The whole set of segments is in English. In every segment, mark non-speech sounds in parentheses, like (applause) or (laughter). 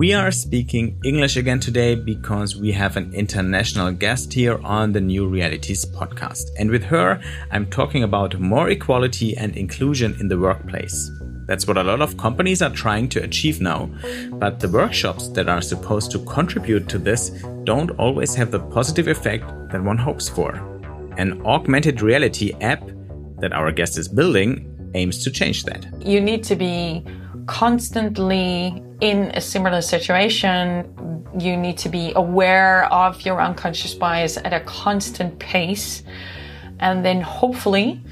We are speaking English again today because we have an international guest here on the New Realities podcast. And with her, I'm talking about more equality and inclusion in the workplace. That's what a lot of companies are trying to achieve now. But the workshops that are supposed to contribute to this don't always have the positive effect that one hopes for. An augmented reality app that our guest is building aims to change that. You need to be constantly in a similar situation. You need to be aware of your unconscious bias at a constant pace. And then hopefully,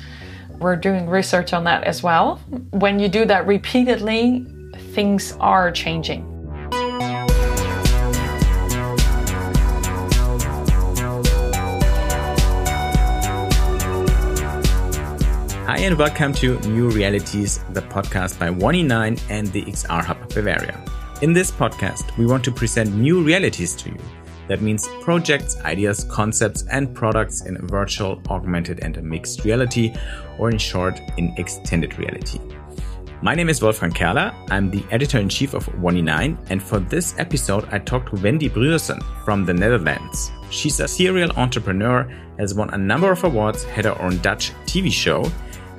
we're doing research on that as well. When you do that repeatedly, things are changing. Hi, and welcome to New Realities, the podcast by 1E9 and the XR Hub Bavaria. In this podcast, we want to present new realities to you. That means projects, ideas, concepts, and products in virtual, augmented, and mixed reality, or in short, in extended reality. My name is Wolfgang Kerler. I'm the editor in chief of 1E9, and for this episode, I talked to Wendy Broersen from the Netherlands. She's a serial entrepreneur, has won a number of awards, had her own Dutch TV show,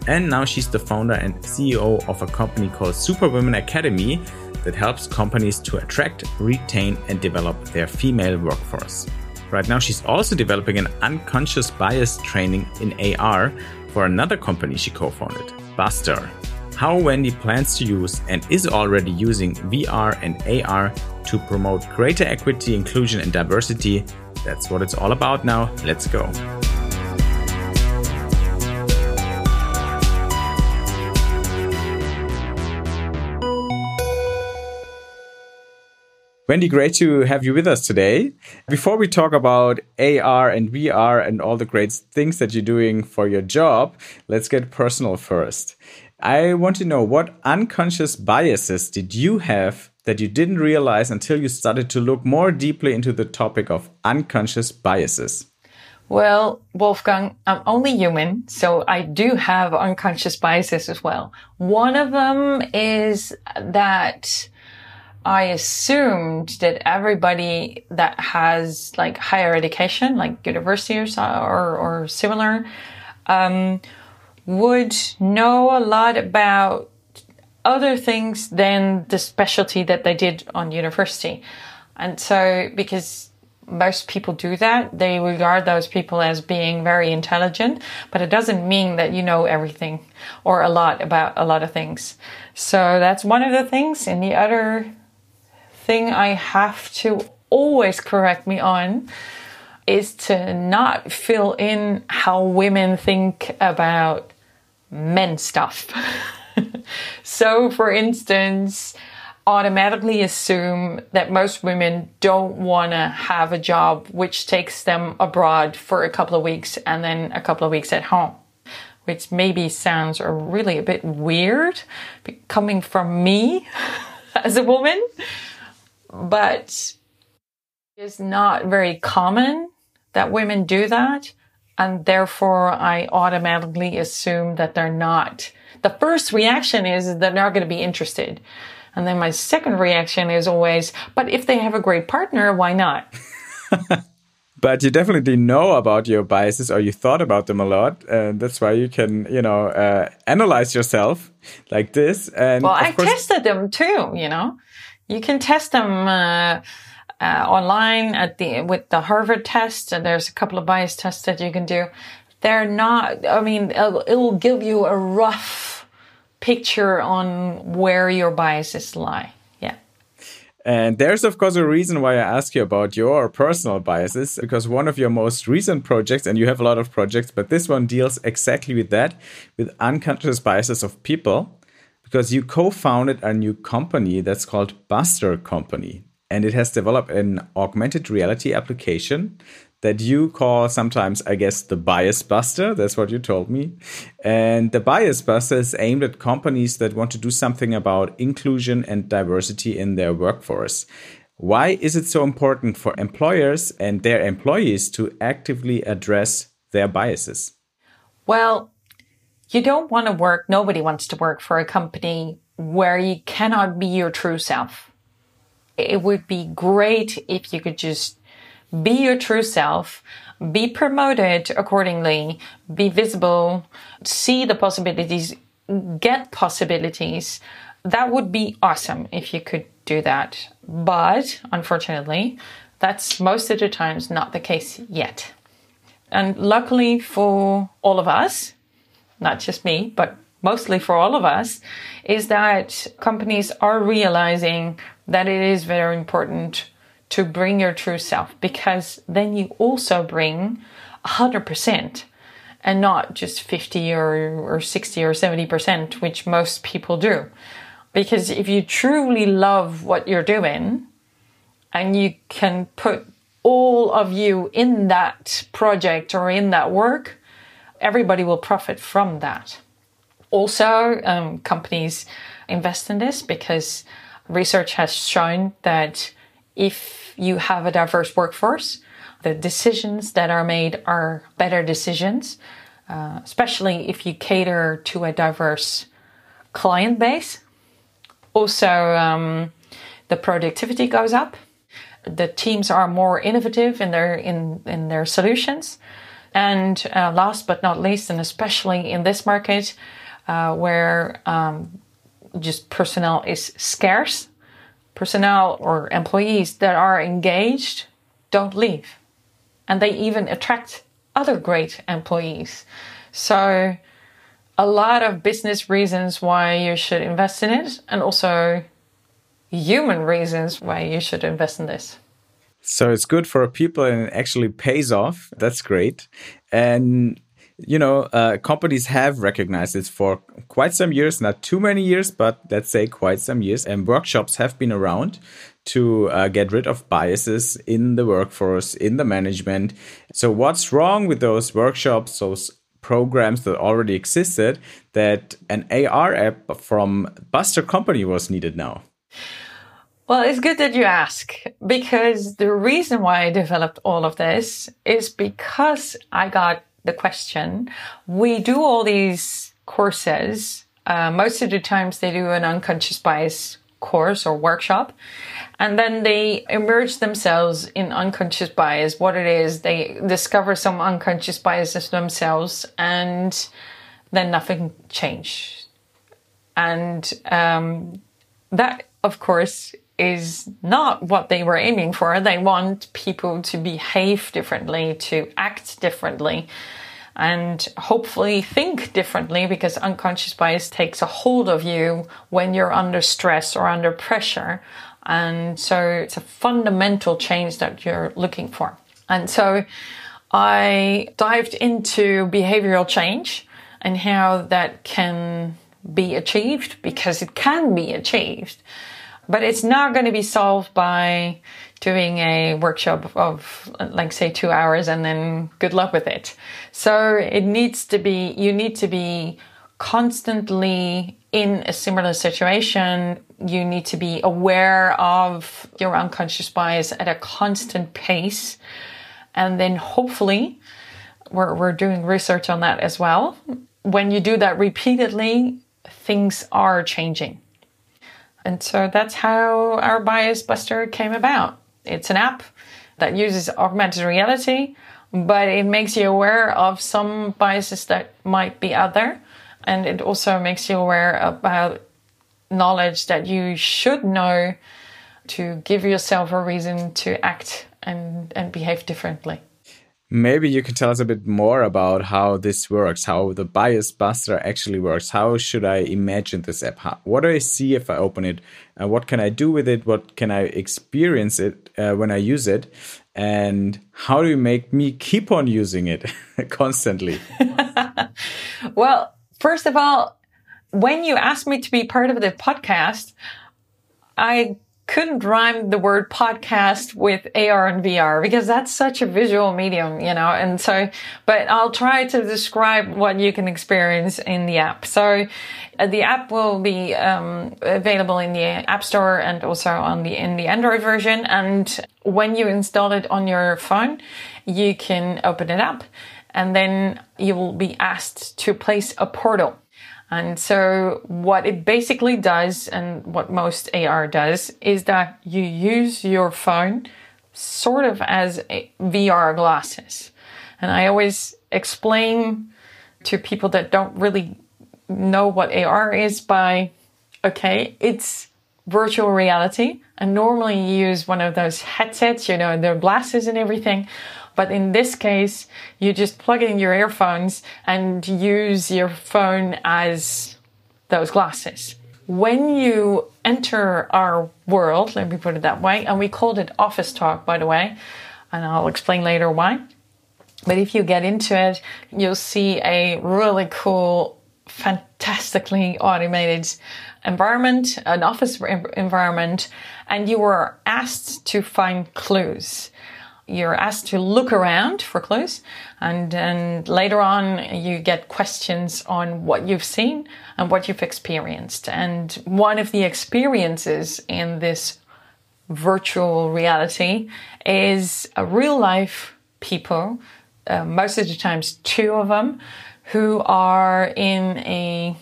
and now she's the founder and CEO of a company called Superwomen Academy that helps companies to attract, retain, and develop their female workforce. Right now, she's also developing an unconscious bias training in AR for another company she co founded, Buster. How Wendy plans to use and is already using VR and AR to promote greater equity, inclusion, and diversity. That's what it's all about now. Let's go. Wendy, great to have you with us today. Before we talk about AR and VR and all the great things that you're doing for your job, let's get personal first. I want to know what unconscious biases did you have that you didn't realize until you started to look more deeply into the topic of unconscious biases? Well, Wolfgang, I'm only human, so I do have unconscious biases as well. One of them is that I assumed that everybody that has like higher education, like university or, or, or similar, um, would know a lot about other things than the specialty that they did on university. And so, because most people do that, they regard those people as being very intelligent, but it doesn't mean that you know everything or a lot about a lot of things. So that's one of the things. And the other thing I have to always correct me on is to not fill in how women think about men stuff. (laughs) so, for instance, automatically assume that most women don't want to have a job which takes them abroad for a couple of weeks and then a couple of weeks at home. Which maybe sounds really a bit weird coming from me (laughs) as a woman but it's not very common that women do that. And therefore, I automatically assume that they're not. The first reaction is that they're not going to be interested. And then my second reaction is always, but if they have a great partner, why not? (laughs) but you definitely know about your biases or you thought about them a lot and that's why you can you know uh, analyze yourself like this and well i course- tested them too you know you can test them uh, uh, online at the with the Harvard test. And there's a couple of bias tests that you can do. They're not. I mean, it will give you a rough picture on where your biases lie. Yeah. And there's, of course, a reason why I ask you about your personal biases, because one of your most recent projects, and you have a lot of projects, but this one deals exactly with that, with unconscious biases of people because you co-founded a new company that's called Buster Company, and it has developed an augmented reality application that you call sometimes, I guess, the Bias Buster. That's what you told me. And the Bias Buster is aimed at companies that want to do something about inclusion and diversity in their workforce. Why is it so important for employers and their employees to actively address their biases? Well, you don't want to work, nobody wants to work for a company where you cannot be your true self. it would be great if you could just be your true self, be promoted accordingly, be visible, see the possibilities, get possibilities. That would be awesome if you could do that. But unfortunately, that's most of the times not the case yet. And luckily for all of us, not just me, but mostly for all of us, is that companies are realizing that it is very important to bring your true self because then you also bring 100% and not just 50 or, or 60 or 70%, which most people do. Because if you truly love what you're doing and you can put all of you in that project or in that work, everybody will profit from that. Also, um, companies invest in this because research has shown that if you have a diverse workforce, the decisions that are made are better decisions, uh, especially if you cater to a diverse client base. Also, um, the productivity goes up. The teams are more innovative in their in in their solutions. And uh, last but not least, and especially in this market, uh, where um, just personnel is scarce, personnel or employees that are engaged don't leave. And they even attract other great employees. So, a lot of business reasons why you should invest in it, and also human reasons why you should invest in this. So it's good for people and it actually pays off. That's great. And you know, uh, companies have recognized this for quite some years, not too many years, but let's say quite some years. And workshops have been around to uh, get rid of biases in the workforce, in the management. So, what's wrong with those workshops, those programs that already existed, that an AR app from Buster Company was needed now? Well, it's good that you ask because the reason why I developed all of this is because I got the question. We do all these courses. Uh, most of the times they do an unconscious bias course or workshop and then they immerse themselves in unconscious bias what it is they discover some unconscious biases themselves and then nothing changed and um, that of course is not what they were aiming for. They want people to behave differently, to act differently, and hopefully think differently because unconscious bias takes a hold of you when you're under stress or under pressure. And so it's a fundamental change that you're looking for. And so I dived into behavioral change and how that can be achieved because it can be achieved. But it's not going to be solved by doing a workshop of like say two hours and then good luck with it. So it needs to be, you need to be constantly in a similar situation. You need to be aware of your unconscious bias at a constant pace. And then hopefully we're, we're doing research on that as well. When you do that repeatedly, things are changing. And so that's how our Bias Buster came about. It's an app that uses augmented reality, but it makes you aware of some biases that might be out there. And it also makes you aware about knowledge that you should know to give yourself a reason to act and, and behave differently. Maybe you can tell us a bit more about how this works, how the bias buster actually works. How should I imagine this app? How, what do I see if I open it? Uh, what can I do with it? What can I experience it uh, when I use it? And how do you make me keep on using it (laughs) constantly? (laughs) well, first of all, when you asked me to be part of the podcast, I couldn't rhyme the word podcast with AR and VR because that's such a visual medium, you know, and so, but I'll try to describe what you can experience in the app. So uh, the app will be um, available in the App Store and also on the, in the Android version. And when you install it on your phone, you can open it up and then you will be asked to place a portal. And so what it basically does and what most AR does is that you use your phone sort of as VR glasses. And I always explain to people that don't really know what AR is by, okay, it's virtual reality. And normally you use one of those headsets, you know, their glasses and everything. But in this case, you just plug in your earphones and use your phone as those glasses. When you enter our world, let me put it that way, and we called it Office Talk, by the way, and I'll explain later why. But if you get into it, you'll see a really cool, fantastically automated environment, an office environment, and you were asked to find clues. You're asked to look around for clues, and, and later on, you get questions on what you've seen and what you've experienced. And one of the experiences in this virtual reality is a real life people uh, most of the times two of them who are in a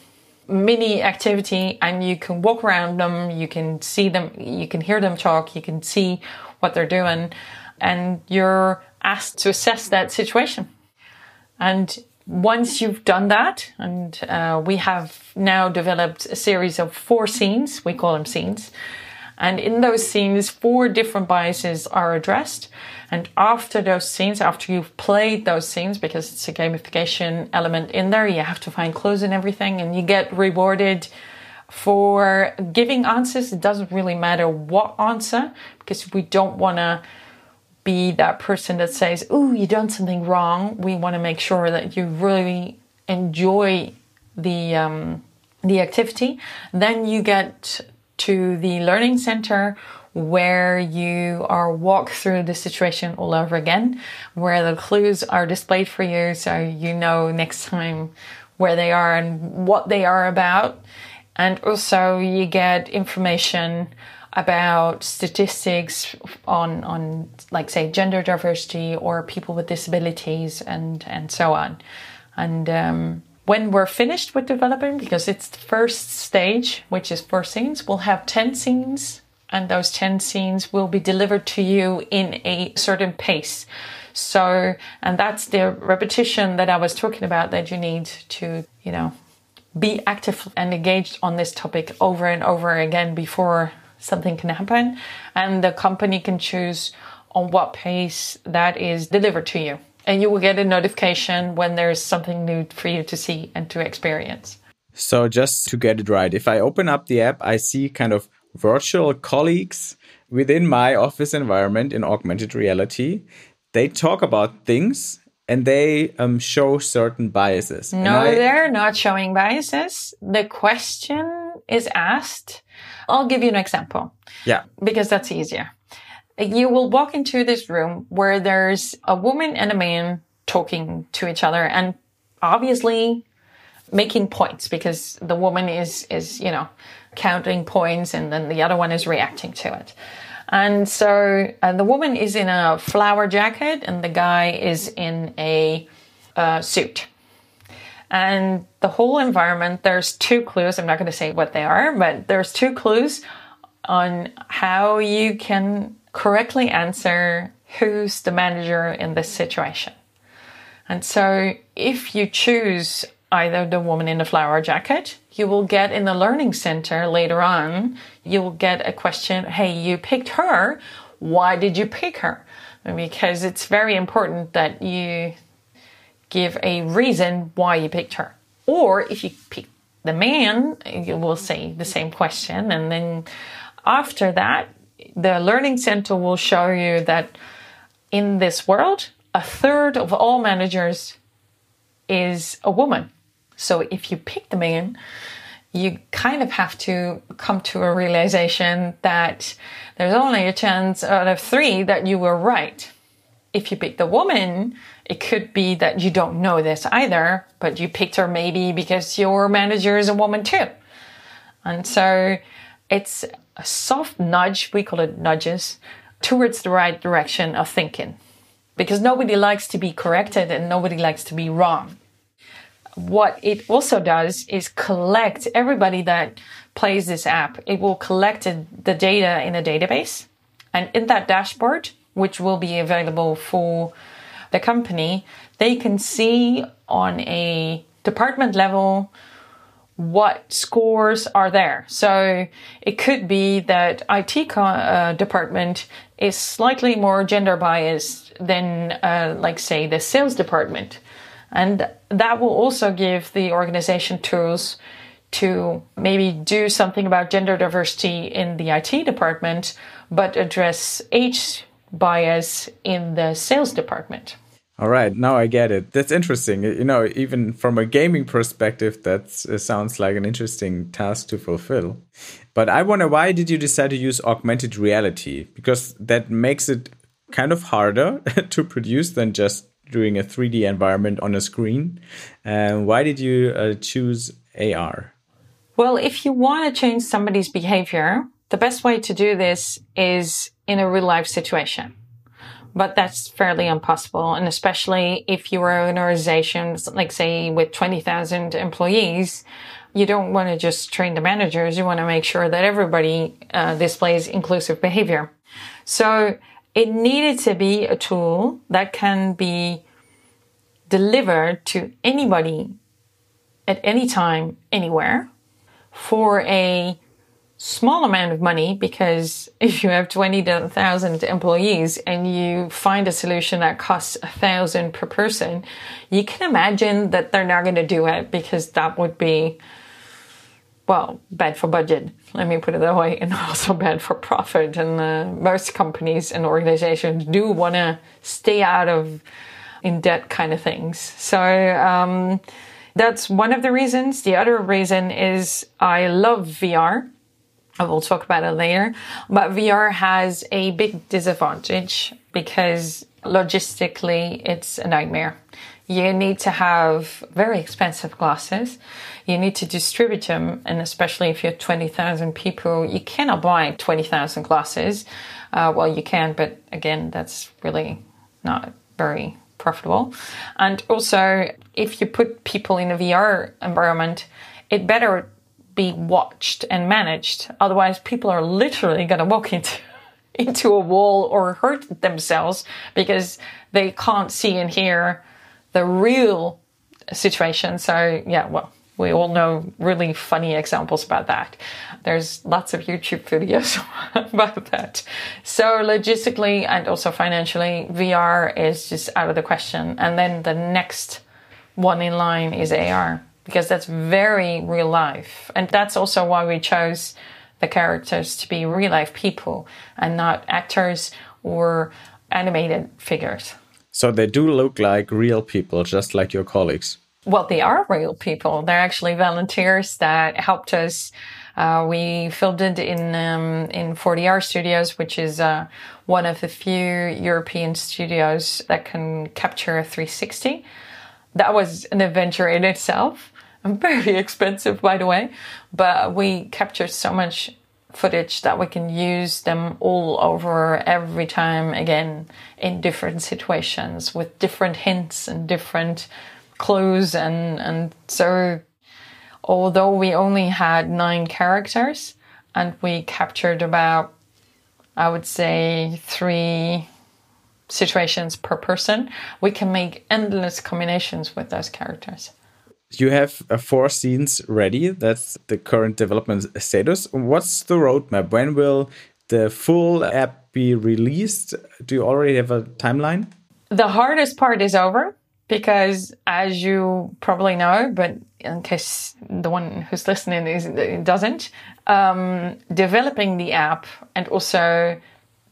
mini activity and you can walk around them, you can see them, you can hear them talk, you can see what they're doing, and you're asked to assess that situation. And once you've done that, and uh, we have now developed a series of four scenes, we call them scenes, and in those scenes, four different biases are addressed. And after those scenes, after you've played those scenes, because it's a gamification element in there, you have to find clues and everything, and you get rewarded for giving answers. It doesn't really matter what answer, because we don't want to be that person that says, Oh, you've done something wrong. We want to make sure that you really enjoy the, um, the activity. Then you get to the learning center where you are walked through the situation all over again, where the clues are displayed for you so you know next time where they are and what they are about. And also you get information about statistics on, on like say gender diversity or people with disabilities and, and so on. And, um, when we're finished with developing, because it's the first stage, which is four scenes, we'll have 10 scenes and those 10 scenes will be delivered to you in a certain pace. So, and that's the repetition that I was talking about that you need to, you know, be active and engaged on this topic over and over again before something can happen. And the company can choose on what pace that is delivered to you. And you will get a notification when there's something new for you to see and to experience. So, just to get it right, if I open up the app, I see kind of virtual colleagues within my office environment in augmented reality. They talk about things and they um, show certain biases. No, I, they're not showing biases. The question is asked. I'll give you an example. Yeah. Because that's easier. You will walk into this room where there's a woman and a man talking to each other and obviously making points because the woman is, is, you know, counting points and then the other one is reacting to it. And so uh, the woman is in a flower jacket and the guy is in a uh, suit. And the whole environment, there's two clues. I'm not going to say what they are, but there's two clues on how you can correctly answer who's the manager in this situation. And so if you choose either the woman in the flower jacket. You will get in the learning center later on, you will get a question, hey, you picked her. Why did you pick her? Because it's very important that you give a reason why you picked her. Or if you pick the man, you will say the same question. And then after that, the learning center will show you that in this world, a third of all managers is a woman. So if you pick the man, you kind of have to come to a realization that there's only a chance out of three that you were right. If you pick the woman, it could be that you don't know this either, but you picked her maybe because your manager is a woman too. And so it's a soft nudge, we call it nudges, towards the right direction of thinking. Because nobody likes to be corrected and nobody likes to be wrong what it also does is collect everybody that plays this app. It will collect the data in a database. And in that dashboard, which will be available for the company, they can see on a department level what scores are there. So it could be that IT uh, department is slightly more gender biased than, uh, like, say, the sales department. And that will also give the organization tools to maybe do something about gender diversity in the IT department, but address age bias in the sales department. All right, now I get it. That's interesting. You know, even from a gaming perspective, that sounds like an interesting task to fulfill. But I wonder why did you decide to use augmented reality? Because that makes it kind of harder (laughs) to produce than just doing a 3D environment on a screen. And why did you uh, choose AR? Well, if you want to change somebody's behavior, the best way to do this is in a real life situation. But that's fairly impossible. And especially if you are an organization, like say with 20,000 employees, you don't want to just train the managers. You want to make sure that everybody uh, displays inclusive behavior. So it needed to be a tool that can be delivered to anybody at any time, anywhere for a small amount of money because (laughs) if you have 20,000 employees and you find a solution that costs a thousand per person, you can imagine that they're not going to do it because that would be, well, bad for budget. Let me put it that way. And (laughs) also bad for profit. And uh, most companies and organizations do want to stay out of in debt kind of things. So, um, that's one of the reasons. The other reason is I love VR. I will talk about it later. But VR has a big disadvantage because logistically it's a nightmare. You need to have very expensive glasses. You need to distribute them. And especially if you're 20,000 people, you cannot buy 20,000 glasses. Uh, well, you can, but again, that's really not very profitable. And also, if you put people in a VR environment, it better be watched and managed. Otherwise, people are literally going to walk into (laughs) into a wall or hurt themselves because they can't see and hear the real situation. So, yeah, well, we all know really funny examples about that. There's lots of YouTube videos (laughs) about that. So logistically and also financially, VR is just out of the question. And then the next one in line is AR because that's very real life. And that's also why we chose the characters to be real life people and not actors or animated figures. So they do look like real people, just like your colleagues well, they are real people. They're actually volunteers that helped us. Uh, we filmed it in um, in 4DR Studios, which is uh, one of the few European studios that can capture a 360. That was an adventure in itself. (laughs) Very expensive, by the way, but we captured so much footage that we can use them all over every time again in different situations with different hints and different clues and and so although we only had nine characters and we captured about I would say three situations per person, we can make endless combinations with those characters. You have uh, four scenes ready. That's the current development status. What's the roadmap? When will the full app be released? Do you already have a timeline? The hardest part is over because as you probably know, but in case the one who's listening is, doesn't, um, developing the app and also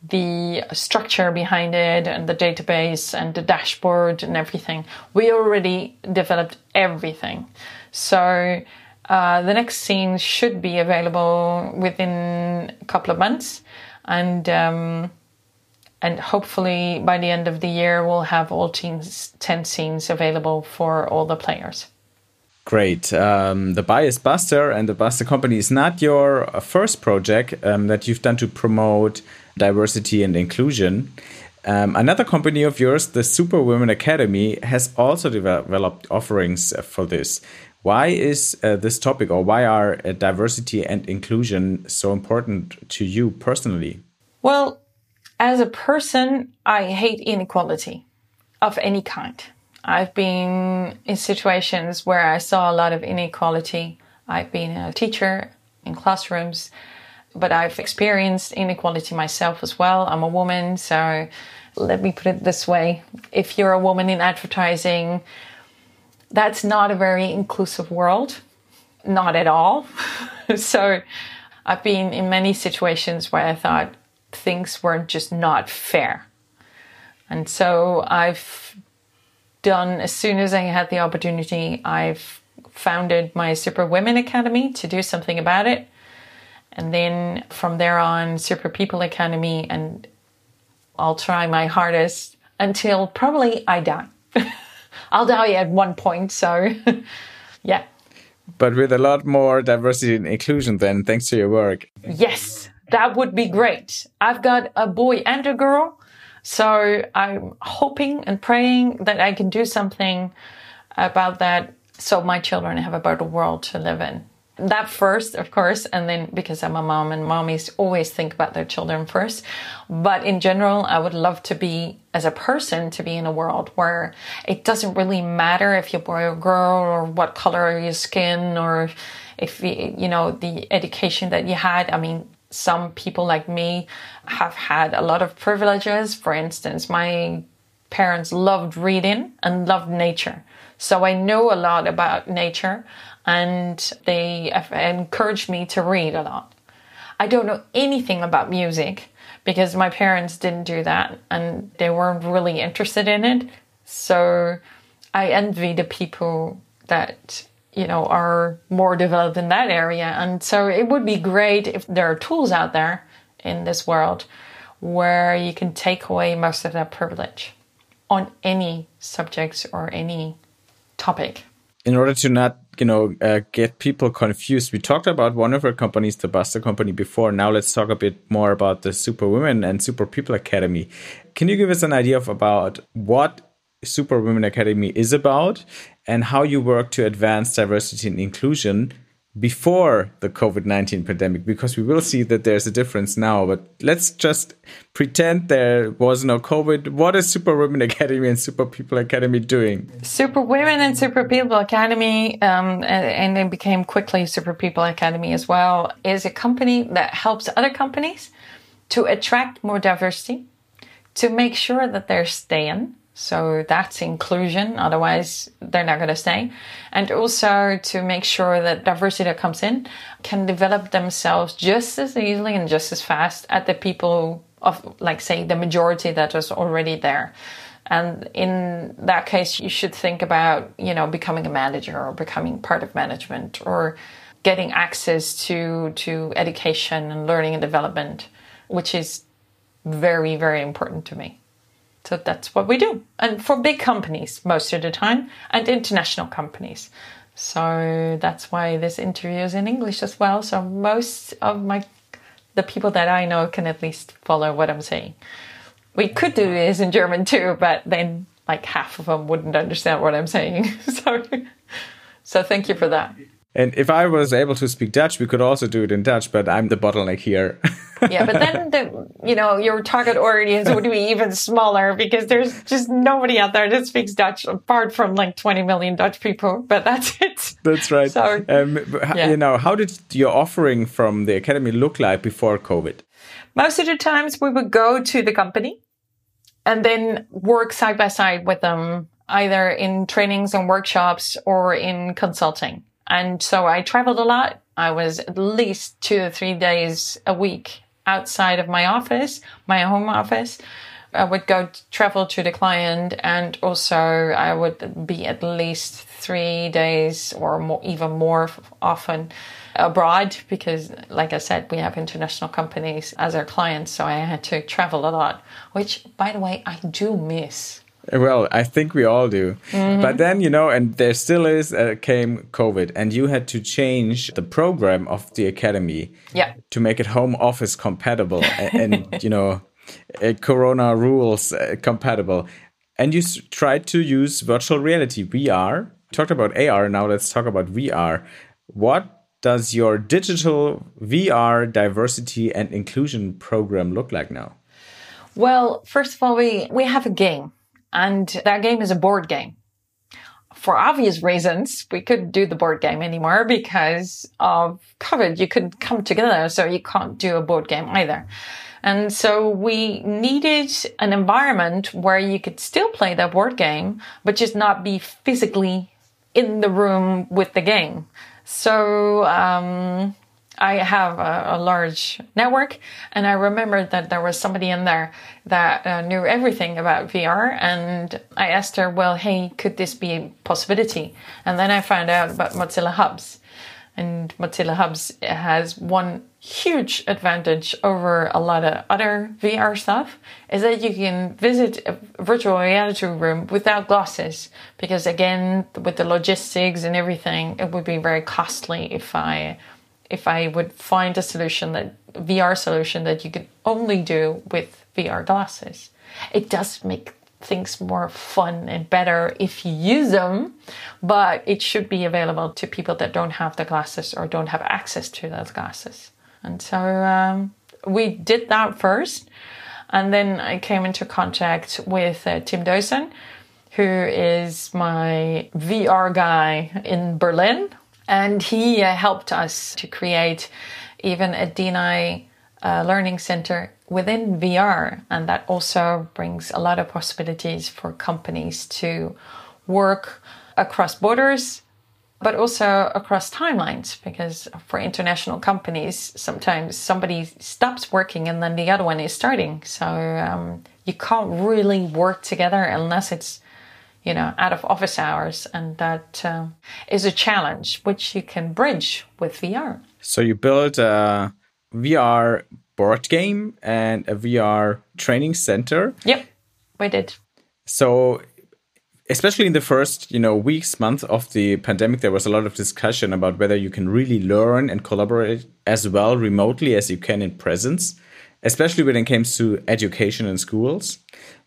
the structure behind it and the database and the dashboard and everything, we already developed everything. So uh, the next scene should be available within a couple of months, and um, and hopefully by the end of the year we'll have all teams 10 scenes available for all the players. Great. Um, the bias buster and the buster company is not your first project um, that you've done to promote diversity and inclusion Um, another company of yours, the Super Women Academy, has also developed offerings for this. Why is uh, this topic, or why are uh, diversity and inclusion so important to you personally? Well, as a person, I hate inequality of any kind. I've been in situations where I saw a lot of inequality. I've been a teacher in classrooms, but I've experienced inequality myself as well. I'm a woman, so let me put it this way. If you're a woman in advertising, that's not a very inclusive world. Not at all. (laughs) so I've been in many situations where I thought things were just not fair. And so I've done, as soon as I had the opportunity, I've founded my Super Women Academy to do something about it. And then from there on, Super People Academy, and I'll try my hardest until probably I die. (laughs) I'll die at one point, so (laughs) yeah. But with a lot more diversity and inclusion, then, thanks to your work. Yes, that would be great. I've got a boy and a girl. So I'm hoping and praying that I can do something about that so my children have a better world to live in. That first, of course, and then because I'm a mom and mommies always think about their children first. But in general, I would love to be, as a person, to be in a world where it doesn't really matter if you're boy or girl or what color your skin or if you, you know, the education that you had. I mean, some people like me have had a lot of privileges. For instance, my parents loved reading and loved nature. So I know a lot about nature and they encouraged me to read a lot. I don't know anything about music because my parents didn't do that and they weren't really interested in it. So I envy the people that you know, are more developed in that area. And so it would be great if there are tools out there in this world where you can take away most of that privilege on any subjects or any topic. In order to not, you know, uh, get people confused, we talked about one of our companies, the Buster Company, before. Now let's talk a bit more about the Super Women and Super People Academy. Can you give us an idea of about what Super Women Academy is about and how you work to advance diversity and inclusion before the COVID 19 pandemic, because we will see that there's a difference now. But let's just pretend there was no COVID. What is Super Women Academy and Super People Academy doing? Super Women and Super People Academy, um, and, it became quickly Super People Academy as well, is a company that helps other companies to attract more diversity, to make sure that they're staying so that's inclusion. Otherwise, they're not going to stay. And also to make sure that diversity that comes in can develop themselves just as easily and just as fast at the people of, like, say, the majority that is already there. And in that case, you should think about, you know, becoming a manager or becoming part of management or getting access to, to education and learning and development, which is very, very important to me. So that's what we do. And for big companies most of the time and international companies. So that's why this interview is in English as well. So most of my the people that I know can at least follow what I'm saying. We could do this in German too, but then like half of them wouldn't understand what I'm saying. (laughs) so so thank you for that. And if I was able to speak Dutch, we could also do it in Dutch, but I'm the bottleneck here. (laughs) yeah, but then the you know your target audience would be even smaller because there's just nobody out there that speaks Dutch apart from like 20 million Dutch people. But that's (laughs) it. That's right. So, um, yeah. you know, how did your offering from the academy look like before COVID? Most of the times we would go to the company and then work side by side with them, either in trainings and workshops or in consulting. And so I traveled a lot. I was at least two or three days a week outside of my office, my home office. I would go travel to the client and also I would be at least three days or more, even more often abroad because like I said, we have international companies as our clients. So I had to travel a lot, which by the way, I do miss. Well, I think we all do. Mm-hmm. But then, you know, and there still is, uh, came COVID, and you had to change the program of the academy yeah. to make it home office compatible. and, (laughs) and, you know, uh, Corona rules uh, compatible. And you tried to use virtual reality, VR. Talked about AR, now let's talk about VR. What does your digital VR diversity and inclusion program look like now? Well, first of all, we, we have a game, and that game is a board game for obvious reasons, we couldn't do the board game anymore because of COVID. You couldn't come together, so you can't do a board game either. And so we needed an environment where you could still play that board game, but just not be physically in the room with the game. So, um, I have a, a, large network, and I remembered that there was somebody in there that uh, knew everything about VR. And I asked her, "Well, hey, could this be a possibility?" And then I found out about Mozilla Hubs, and Mozilla Hubs has one huge advantage over a lot of other VR stuff is that you can visit a virtual reality room without glasses because again with the logistics and everything it would be very costly if I if I would find a solution that VR solution that you could only do with VR glasses. It does make things more fun and better if you use them, but it should be available to people that don't have the glasses or don't have access to those glasses. And so um, we did that first. And then I came into contact with uh, Tim Deussen, who is my VR guy in Berlin, and he uh, helped us to create even a DNI uh, learning center within VR. And that also brings a lot of possibilities for companies to work across borders, but also across timelines. Because for international companies, sometimes somebody stops working and then the other one is starting. So um, you can't really work together unless it's you know, out of office hours. And that uh, is a challenge which you can bridge with VR. So you build a VR board game and a VR training center. Yep, we did. So especially in the first you know weeks months of the pandemic there was a lot of discussion about whether you can really learn and collaborate as well remotely as you can in presence especially when it comes to education in schools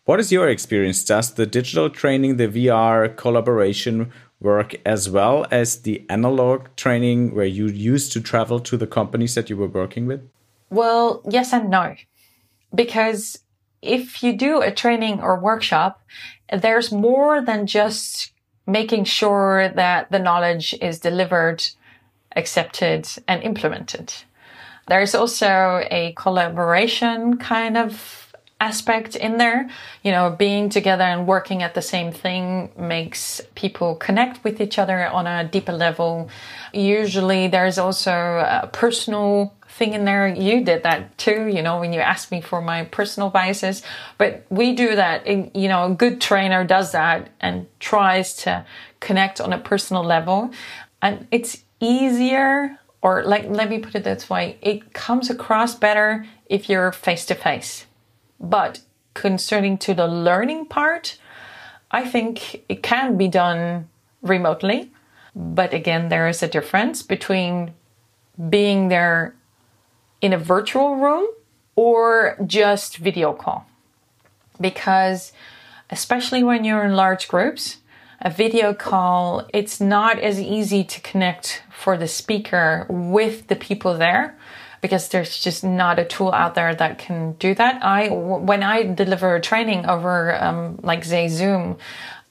what is your experience? Does the digital training, the VR collaboration work as well as the analog training where you used to travel to the companies that you were working with? Well, yes and no. Because if you do a training or workshop, there's more than just making sure that the knowledge is delivered, accepted, and implemented. There's also a collaboration kind of aspect in there. You know, being together and working at the same thing makes people connect with each other on a deeper level. Usually there's also a personal thing in there. You did that too, you know, when you asked me for my personal biases. But we do that. You know, a good trainer does that and tries to connect on a personal level. And it's easier, or like, let me put it this way, it comes across better if you're face to face but concerning to the learning part, I think it can be done remotely. But again, there is a difference between being there in a virtual room or just video call. Because especially when you're in large groups, a video call, it's not as easy to connect for the speaker with the people there because there's just not a tool out there that can do that. I when I deliver training over um, like say Zoom,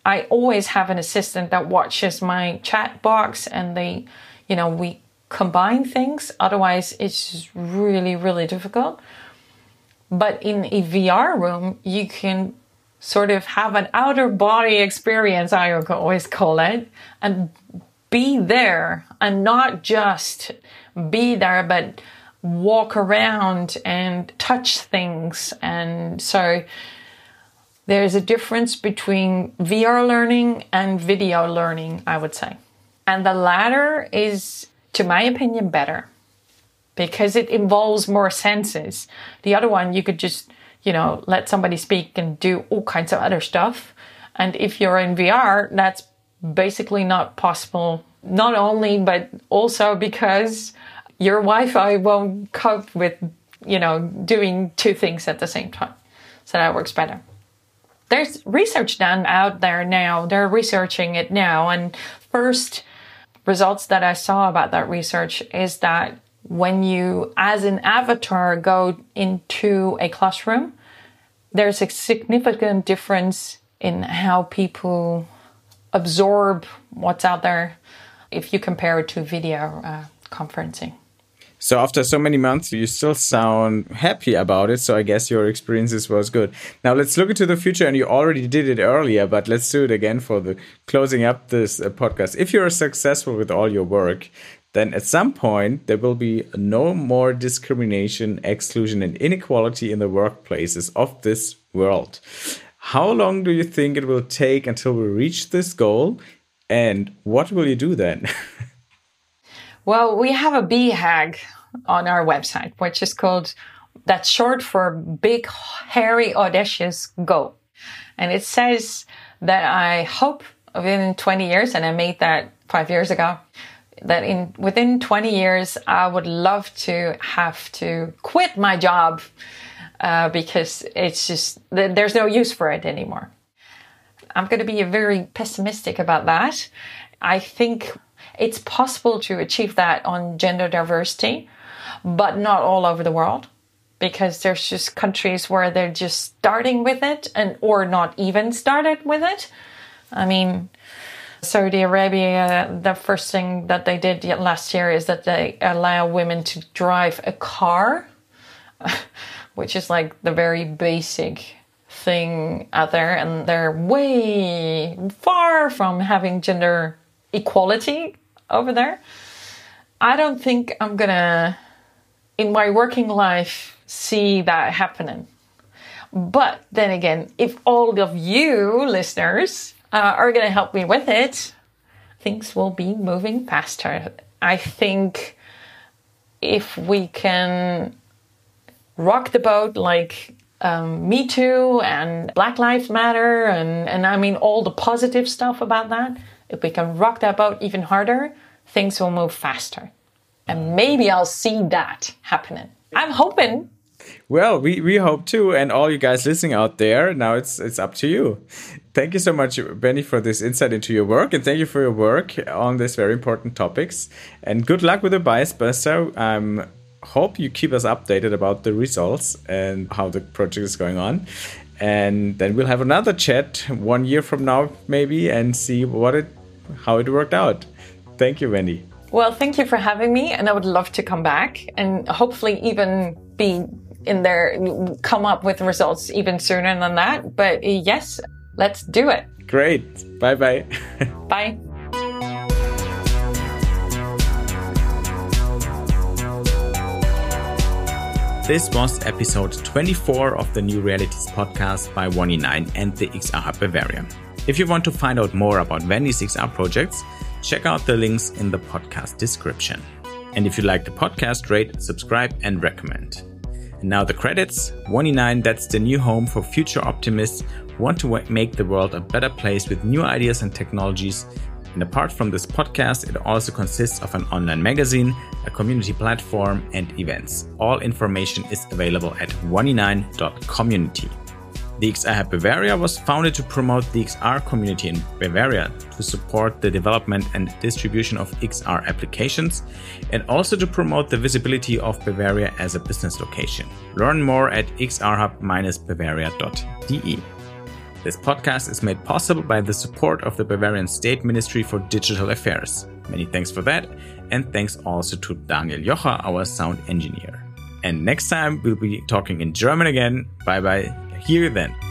I always have an assistant that watches my chat box and they, you know, we combine things. Otherwise, it's just really really difficult. But in a VR room, you can sort of have an outer body experience, I always call it, and be there and not just be there, but walk around and touch things. And so there's a difference between VR learning and video learning, I would say. And the latter is, to my opinion, better because it involves more senses. The other one, you could just, you know, let somebody speak and do all kinds of other stuff. And if you're in VR, that's basically not possible. Not only, but also because your Wi-Fi won't cope with you know, doing two things at the same time. So that works better. There's research done out there now. They're researching it now. And first results that I saw about that research is that when you, as an avatar, go into a classroom, there's a significant difference in how people absorb what's out there if you compare it to video uh, conferencing. So after so many months, you still sound happy about it. So I guess your experiences was good. Now let's look into the future. And you already did it earlier, but let's do it again for the closing up this uh, podcast. If you're successful with all your work, then at some point there will be no more discrimination, exclusion, and inequality in the workplaces of this world. How long do you think it will take until we reach this goal? And what will you do then? (laughs) well, we have a BHAG on our website, which is called, that's short for Big, Hairy, Audacious Go. And it says that I hope within 20 years, and I made that five years ago, that in within 20 years I would love to have to quit my job uh, because it's just there's no use for it anymore. I'm going to be very pessimistic about that. I think it's possible to achieve that on gender diversity, but not all over the world because there's just countries where they're just starting with it and or not even started with it. I mean, Saudi Arabia, the first thing that they did last year is that they allow women to drive a car, (laughs) which is like the very basic thing out there. And they're way far from having gender equality over there. I don't think I'm gonna, in my working life, see that happening. But then again, if all of you listeners uh, are to help me with it, things will be moving faster. I think if we can rock the boat like um, Me Too and Black Lives Matter and, and I mean all the positive stuff about that, if we can rock that boat even harder, things will move faster. And maybe I'll see that happening. I'm hoping well, we, we hope too, and all you guys listening out there. Now it's it's up to you. Thank you so much, Wendy, for this insight into your work, and thank you for your work on these very important topics. And good luck with the bias buster. Um, hope you keep us updated about the results and how the project is going on. And then we'll have another chat one year from now, maybe, and see what it how it worked out. Thank you, Wendy. Well, thank you for having me, and I would love to come back and hopefully even be in there come up with results even sooner than that. But yes, let's do it. Great. Bye bye. (laughs) bye. This was episode 24 of the New Realities podcast by 1E9 and the XR Hub Bavaria. If you want to find out more about Wendy's XR projects, check out the links in the podcast description. And if you like the podcast, rate, subscribe, and recommend. And now the credits. 1E9, that's the new home for future optimists who want to make the world a better place with new ideas and technologies. And apart from this podcast, it also consists of an online magazine, a community platform, and events. All information is available at 1e9.community. The XR Hub Bavaria was founded to promote the XR community in Bavaria, to support the development and distribution of XR applications, and also to promote the visibility of Bavaria as a business location. Learn more at xrhub-bavaria.de. This podcast is made possible by the support of the Bavarian State Ministry for Digital Affairs. Many thanks for that, and thanks also to Daniel Jocha, our sound engineer. And next time we'll be talking in German again. Bye bye. Here then.